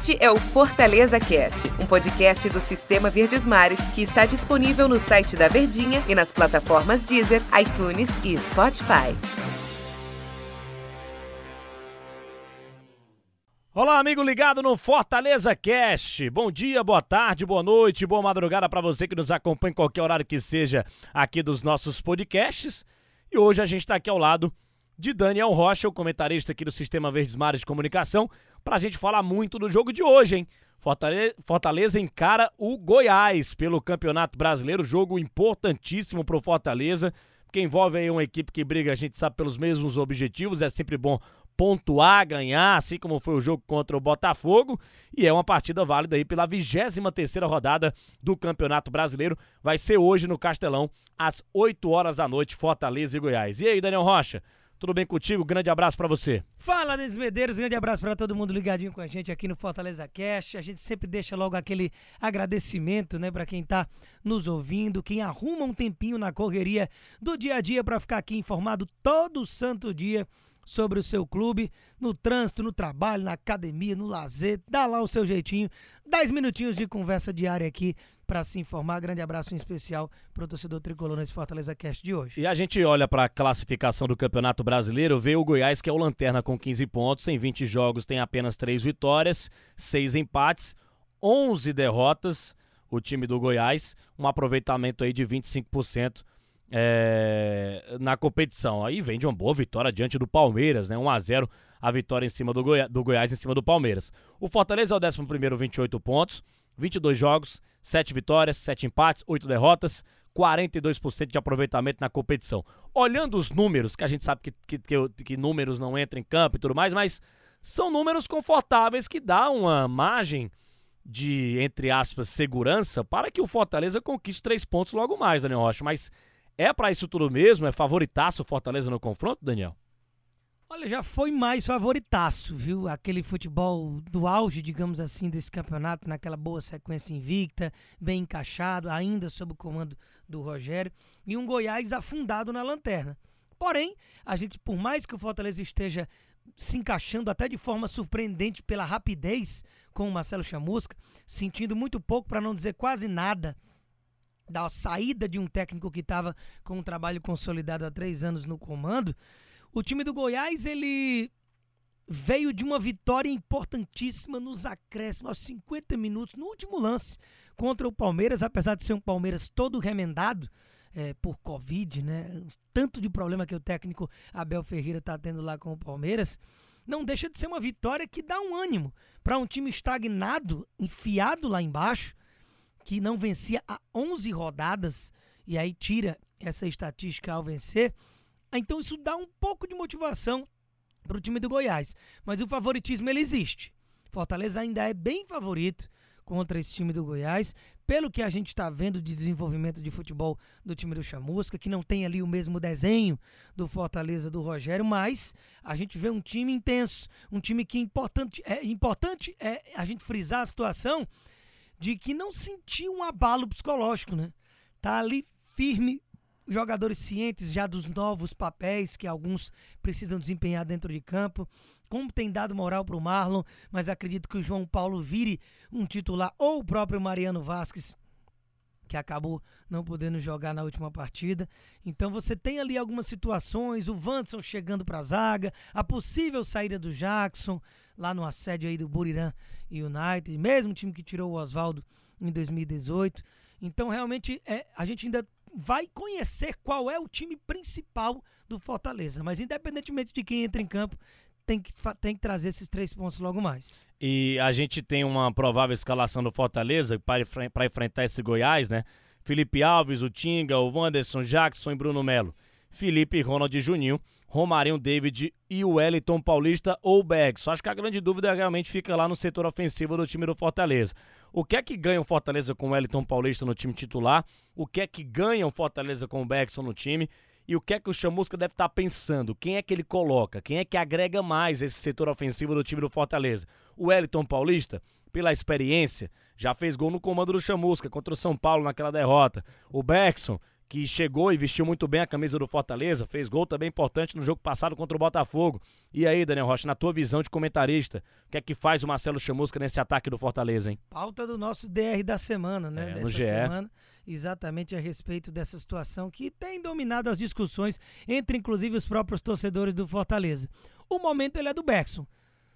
Este é o Fortaleza Cast, um podcast do Sistema Verdes Mares que está disponível no site da Verdinha e nas plataformas Deezer, iTunes e Spotify. Olá, amigo ligado no Fortaleza Cast. Bom dia, boa tarde, boa noite, boa madrugada para você que nos acompanha em qualquer horário que seja aqui dos nossos podcasts. E hoje a gente está aqui ao lado de Daniel Rocha, o comentarista aqui do Sistema Verdes Mares de Comunicação, para a gente falar muito do jogo de hoje, hein? Fortaleza, Fortaleza encara o Goiás pelo Campeonato Brasileiro, jogo importantíssimo para o Fortaleza, que envolve aí uma equipe que briga, a gente sabe, pelos mesmos objetivos, é sempre bom pontuar, ganhar, assim como foi o jogo contra o Botafogo, e é uma partida válida aí pela 23 terceira rodada do Campeonato Brasileiro, vai ser hoje no Castelão, às 8 horas da noite, Fortaleza e Goiás. E aí, Daniel Rocha? Tudo bem contigo? Grande abraço para você. Fala, Denis Medeiros. Grande abraço para todo mundo ligadinho com a gente aqui no Fortaleza Cast. A gente sempre deixa logo aquele agradecimento, né, para quem tá nos ouvindo, quem arruma um tempinho na correria do dia a dia para ficar aqui informado todo santo dia sobre o seu clube, no trânsito, no trabalho, na academia, no lazer, dá lá o seu jeitinho. Dez minutinhos de conversa diária aqui para se informar. Grande abraço em especial para o torcedor tricolor nesse Fortaleza Cast de hoje. E a gente olha para a classificação do Campeonato Brasileiro, vê o Goiás que é o lanterna com 15 pontos, em 20 jogos tem apenas 3 vitórias, 6 empates, 11 derrotas. O time do Goiás, um aproveitamento aí de 25% é, na competição. Aí vem de uma boa vitória diante do Palmeiras, né? 1 a 0 a vitória em cima do, Goi do Goiás em cima do Palmeiras. O Fortaleza é o 11 primeiro, 28 pontos, 22 jogos, 7 vitórias, 7 empates, 8 derrotas, 42% de aproveitamento na competição. Olhando os números, que a gente sabe que, que, que, que números não entram em campo e tudo mais, mas são números confortáveis que dá uma margem de, entre aspas, segurança para que o Fortaleza conquiste três pontos logo mais, Daniel Rocha. Mas é para isso tudo mesmo? É favoritaço o Fortaleza no confronto, Daniel? Olha, já foi mais favoritaço, viu? Aquele futebol do auge, digamos assim, desse campeonato, naquela boa sequência invicta, bem encaixado, ainda sob o comando do Rogério, e um Goiás afundado na lanterna. Porém, a gente, por mais que o Fortaleza esteja se encaixando até de forma surpreendente pela rapidez com o Marcelo Chamusca, sentindo muito pouco, para não dizer quase nada, da saída de um técnico que estava com um trabalho consolidado há três anos no comando, o time do Goiás ele veio de uma vitória importantíssima nos acréscimos, aos 50 minutos, no último lance contra o Palmeiras, apesar de ser um Palmeiras todo remendado é, por Covid, né? Tanto de problema que o técnico Abel Ferreira está tendo lá com o Palmeiras, não deixa de ser uma vitória que dá um ânimo para um time estagnado, enfiado lá embaixo, que não vencia há 11 rodadas, e aí tira essa estatística ao vencer. Então isso dá um pouco de motivação para o time do Goiás. Mas o favoritismo ele existe. Fortaleza ainda é bem favorito contra esse time do Goiás, pelo que a gente está vendo de desenvolvimento de futebol do time do Chamusca, que não tem ali o mesmo desenho do Fortaleza do Rogério, mas a gente vê um time intenso, um time que importante é importante é a gente frisar a situação de que não sentiu um abalo psicológico, né? Tá ali firme, jogadores cientes já dos novos papéis que alguns precisam desempenhar dentro de campo. Como tem dado moral para o Marlon, mas acredito que o João Paulo vire um titular ou o próprio Mariano Vasquez que acabou não podendo jogar na última partida. Então você tem ali algumas situações, o Vanderson chegando para a zaga, a possível saída do Jackson lá no assédio aí do Burirã United, mesmo time que tirou o Oswaldo em 2018. Então realmente é, a gente ainda vai conhecer qual é o time principal do Fortaleza, mas independentemente de quem entra em campo, tem que, tem que trazer esses três pontos logo mais. E a gente tem uma provável escalação do Fortaleza para enfrentar esse Goiás, né? Felipe Alves, o Tinga, o Wanderson, Jackson e Bruno Melo. Felipe, Ronald Juninho, Romarinho, David e o Wellington Paulista ou Só Acho que a grande dúvida realmente fica lá no setor ofensivo do time do Fortaleza. O que é que ganha o Fortaleza com o Wellington Paulista no time titular? O que é que ganha o Fortaleza com o Beckson no time? E o que é que o Chamusca deve estar tá pensando? Quem é que ele coloca? Quem é que agrega mais esse setor ofensivo do time do Fortaleza? O Wellington Paulista, pela experiência, já fez gol no comando do Chamusca contra o São Paulo naquela derrota. O Beckson, que chegou e vestiu muito bem a camisa do Fortaleza, fez gol também importante no jogo passado contra o Botafogo. E aí, Daniel Rocha, na tua visão de comentarista, o que é que faz o Marcelo Chamusca nesse ataque do Fortaleza, hein? Pauta do nosso DR da semana, né? É, Dessa no GE. semana, exatamente a respeito dessa situação que tem dominado as discussões entre inclusive os próprios torcedores do Fortaleza. O momento ele é do Bergson,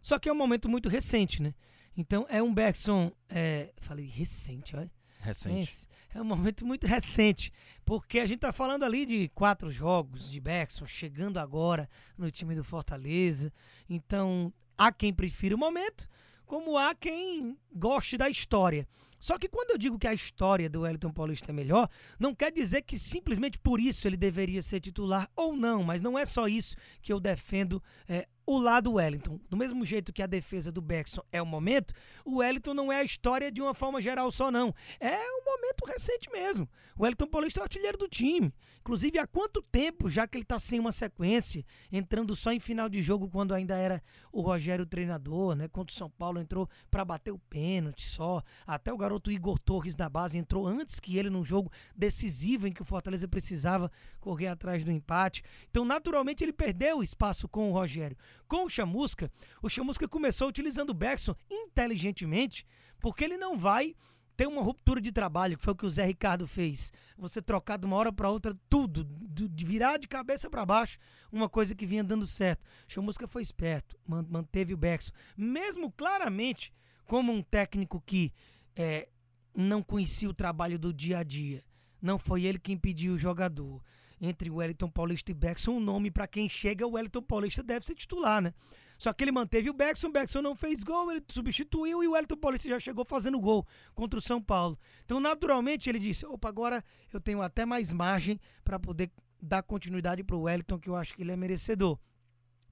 só que é um momento muito recente, né? Então é um Bergson, é, falei recente, olha. Recente. É um momento muito recente, porque a gente tá falando ali de quatro jogos de Bergson chegando agora no time do Fortaleza. Então, há quem prefira o momento, como há quem goste da história. Só que quando eu digo que a história do Wellington Paulista é melhor, não quer dizer que simplesmente por isso ele deveria ser titular ou não, mas não é só isso que eu defendo é, o lado Wellington. Do mesmo jeito que a defesa do Beckson é o momento, o Wellington não é a história de uma forma geral só, não. É um momento recente mesmo. O Wellington Paulista é o artilheiro do time. Inclusive, há quanto tempo, já que ele está sem uma sequência, entrando só em final de jogo quando ainda era o Rogério o treinador, né? Contra o São Paulo entrou para bater o pênalti só. Até o garoto Igor Torres da base entrou antes que ele num jogo decisivo em que o Fortaleza precisava correr atrás do empate. Então, naturalmente, ele perdeu o espaço com o Rogério. Com o Chamusca, o Chamusca começou utilizando o Beckson inteligentemente, porque ele não vai ter uma ruptura de trabalho, que foi o que o Zé Ricardo fez. Você trocar de uma hora para outra tudo, do- de virar de cabeça para baixo, uma coisa que vinha dando certo. O Chamusca foi esperto, man- manteve o Beckson, mesmo claramente como um técnico que é, não conhecia o trabalho do dia a dia. Não foi ele quem pediu o jogador. Entre Wellington Paulista e Beckson, o nome para quem chega, o Wellington Paulista deve ser titular, né? Só que ele manteve o Beckson, o Beckson não fez gol, ele substituiu e o Wellington Paulista já chegou fazendo gol contra o São Paulo. Então, naturalmente, ele disse: opa, agora eu tenho até mais margem para poder dar continuidade para o Wellington, que eu acho que ele é merecedor.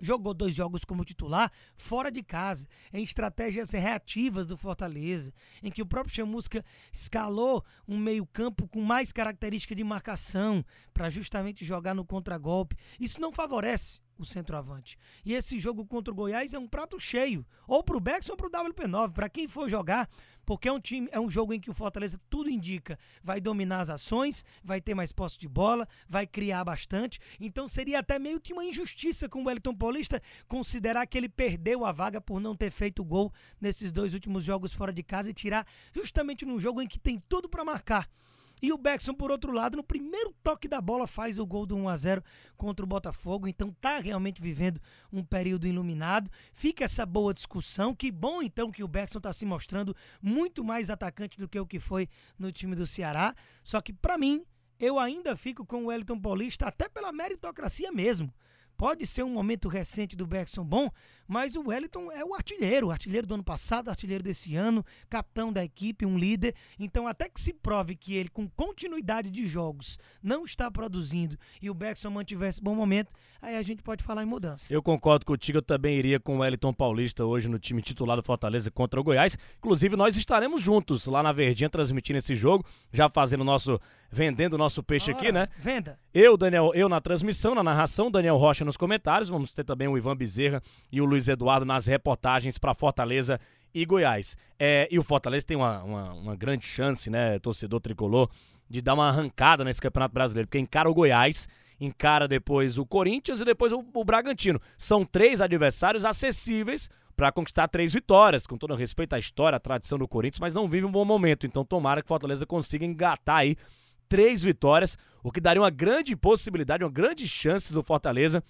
Jogou dois jogos como titular fora de casa, em estratégias reativas do Fortaleza, em que o próprio Chamusca escalou um meio-campo com mais característica de marcação para justamente jogar no contragolpe. Isso não favorece o centroavante. E esse jogo contra o Goiás é um prato cheio, ou pro Beckson ou pro WP9, para quem for jogar, porque é um time, é um jogo em que o Fortaleza tudo indica, vai dominar as ações, vai ter mais posse de bola, vai criar bastante. Então seria até meio que uma injustiça com o Wellington Paulista considerar que ele perdeu a vaga por não ter feito gol nesses dois últimos jogos fora de casa e tirar justamente num jogo em que tem tudo para marcar. E o Beckson, por outro lado, no primeiro toque da bola faz o gol do 1 a 0 contra o Botafogo. Então tá realmente vivendo um período iluminado. Fica essa boa discussão. Que bom então que o Beckson tá se mostrando muito mais atacante do que o que foi no time do Ceará. Só que para mim, eu ainda fico com o Wellington Paulista até pela meritocracia mesmo. Pode ser um momento recente do Beckson bom, mas o Wellington é o artilheiro, artilheiro do ano passado, artilheiro desse ano, capitão da equipe, um líder. Então, até que se prove que ele, com continuidade de jogos, não está produzindo e o Beckson mantivesse bom momento, aí a gente pode falar em mudança. Eu concordo contigo, eu também iria com o Wellington Paulista hoje no time titular do Fortaleza contra o Goiás. Inclusive, nós estaremos juntos lá na Verdinha transmitindo esse jogo, já fazendo nosso. Vendendo o nosso peixe aqui, Ora, né? Venda. Eu, Daniel, eu na transmissão, na narração, Daniel Rocha nos comentários. Vamos ter também o Ivan Bezerra e o Luiz Eduardo nas reportagens para Fortaleza e Goiás. É, e o Fortaleza tem uma, uma, uma grande chance, né, torcedor tricolor, de dar uma arrancada nesse Campeonato Brasileiro, porque encara o Goiás, encara depois o Corinthians e depois o, o Bragantino. São três adversários acessíveis para conquistar três vitórias, com todo respeito à história, à tradição do Corinthians, mas não vive um bom momento. Então tomara que o Fortaleza consiga engatar aí três vitórias, o que daria uma grande possibilidade, uma grande chance do Fortaleza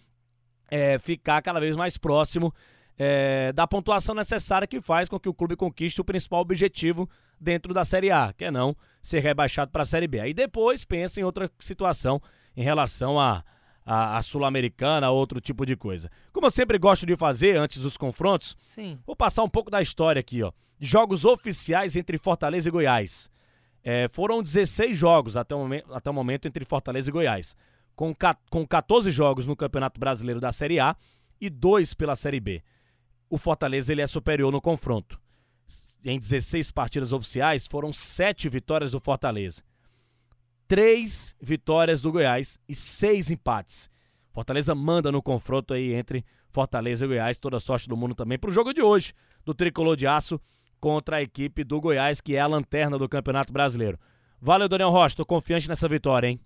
é, ficar cada vez mais próximo é, da pontuação necessária que faz com que o clube conquiste o principal objetivo dentro da Série A, que é não ser rebaixado para a Série B. Aí depois pensa em outra situação em relação a, a, a Sul-Americana, outro tipo de coisa. Como eu sempre gosto de fazer antes dos confrontos, Sim. Vou passar um pouco da história aqui, ó. Jogos oficiais entre Fortaleza e Goiás. É, foram 16 jogos até o, momento, até o momento entre Fortaleza e Goiás. Com, com 14 jogos no Campeonato Brasileiro da Série A e 2 pela Série B. O Fortaleza ele é superior no confronto. Em 16 partidas oficiais, foram 7 vitórias do Fortaleza. 3 vitórias do Goiás e 6 empates. Fortaleza manda no confronto aí entre Fortaleza e Goiás. Toda sorte do mundo também pro jogo de hoje do Tricolor de Aço contra a equipe do Goiás, que é a lanterna do Campeonato Brasileiro. Valeu, Daniel Rocha. Tô confiante nessa vitória, hein?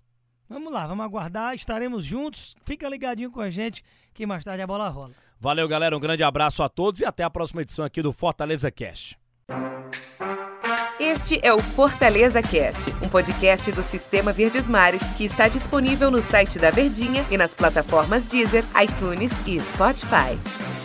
Vamos lá, vamos aguardar, estaremos juntos. Fica ligadinho com a gente que mais tarde a bola rola. Valeu, galera. Um grande abraço a todos e até a próxima edição aqui do Fortaleza Cast. Este é o Fortaleza Cast, um podcast do Sistema Verdes Mares que está disponível no site da Verdinha e nas plataformas Deezer, iTunes e Spotify.